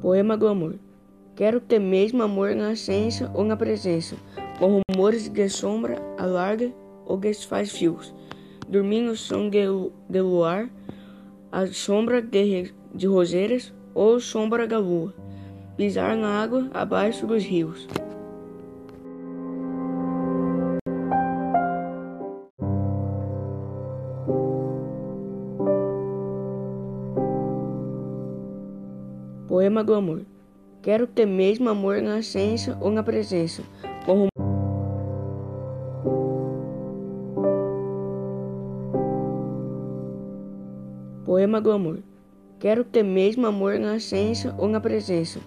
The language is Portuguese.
Poema do amor. Quero ter mesmo amor na essência ou na presença, com rumores de sombra alarga ou desfaz fios. Dormir no som de, de luar, a sombra de, de roseiras ou sombra da lua. Pisar na água abaixo dos rios. Poema do amor. Quero ter mesmo amor na essência ou na presença, com Poema do amor. Quero ter mesmo amor na essência ou na presença,